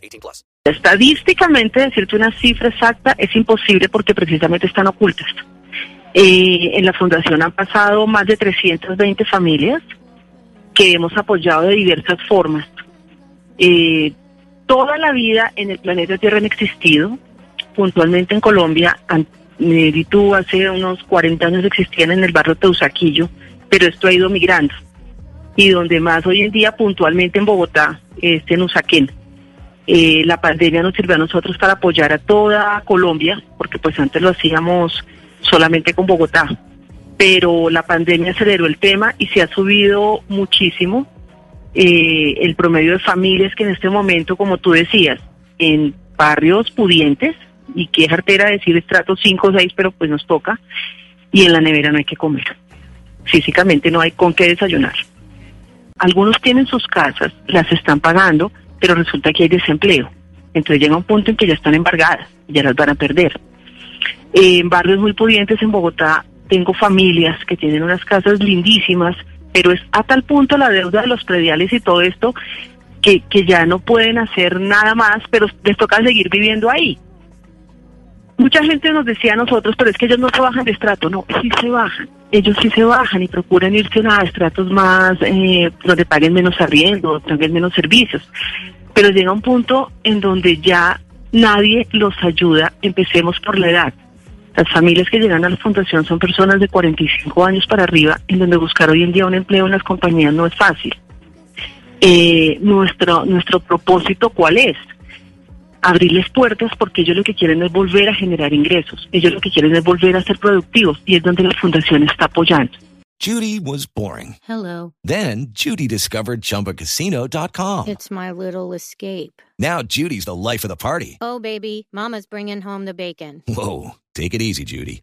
18 plus. Estadísticamente, decirte una cifra exacta es imposible porque precisamente están ocultas. Eh, en la fundación han pasado más de 320 familias que hemos apoyado de diversas formas. Eh, toda la vida en el planeta Tierra han existido, puntualmente en Colombia, han tú hace unos 40 años existían en el barrio Teusaquillo, pero esto ha ido migrando. Y donde más hoy en día, puntualmente en Bogotá, es en Usaquén. Eh, la pandemia nos sirvió a nosotros para apoyar a toda Colombia, porque pues antes lo hacíamos solamente con Bogotá. Pero la pandemia aceleró el tema y se ha subido muchísimo eh, el promedio de familias que en este momento, como tú decías, en barrios pudientes, y qué artera decir estrato 5 o 6, pero pues nos toca, y en la nevera no hay que comer. Físicamente no hay con qué desayunar. Algunos tienen sus casas, las están pagando, pero resulta que hay desempleo. Entonces llega un punto en que ya están embargadas, ya las van a perder. En barrios muy pudientes en Bogotá tengo familias que tienen unas casas lindísimas, pero es a tal punto la deuda de los prediales y todo esto que, que ya no pueden hacer nada más, pero les toca seguir viviendo ahí. Mucha gente nos decía a nosotros, pero es que ellos no se bajan de estrato. No, sí se bajan. Ellos sí se bajan y procuran irse a estratos más, eh, donde paguen menos arriendo, paguen menos servicios. Pero llega un punto en donde ya nadie los ayuda. Empecemos por la edad. Las familias que llegan a la fundación son personas de 45 años para arriba, en donde buscar hoy en día un empleo en las compañías no es fácil. Eh, nuestro, nuestro propósito, ¿cuál es? Abrirles puertas porque ellos lo que quieren es volver a generar ingresos. Ellos lo que quieren es volver a ser productivos y es donde la fundación está apoyando. Judy was boring. Hello. Then Judy discovered chumbacasino.com. It's my little escape. Now Judy's the life of the party. Oh baby, mama's bringing home the bacon. Whoa, take it easy Judy.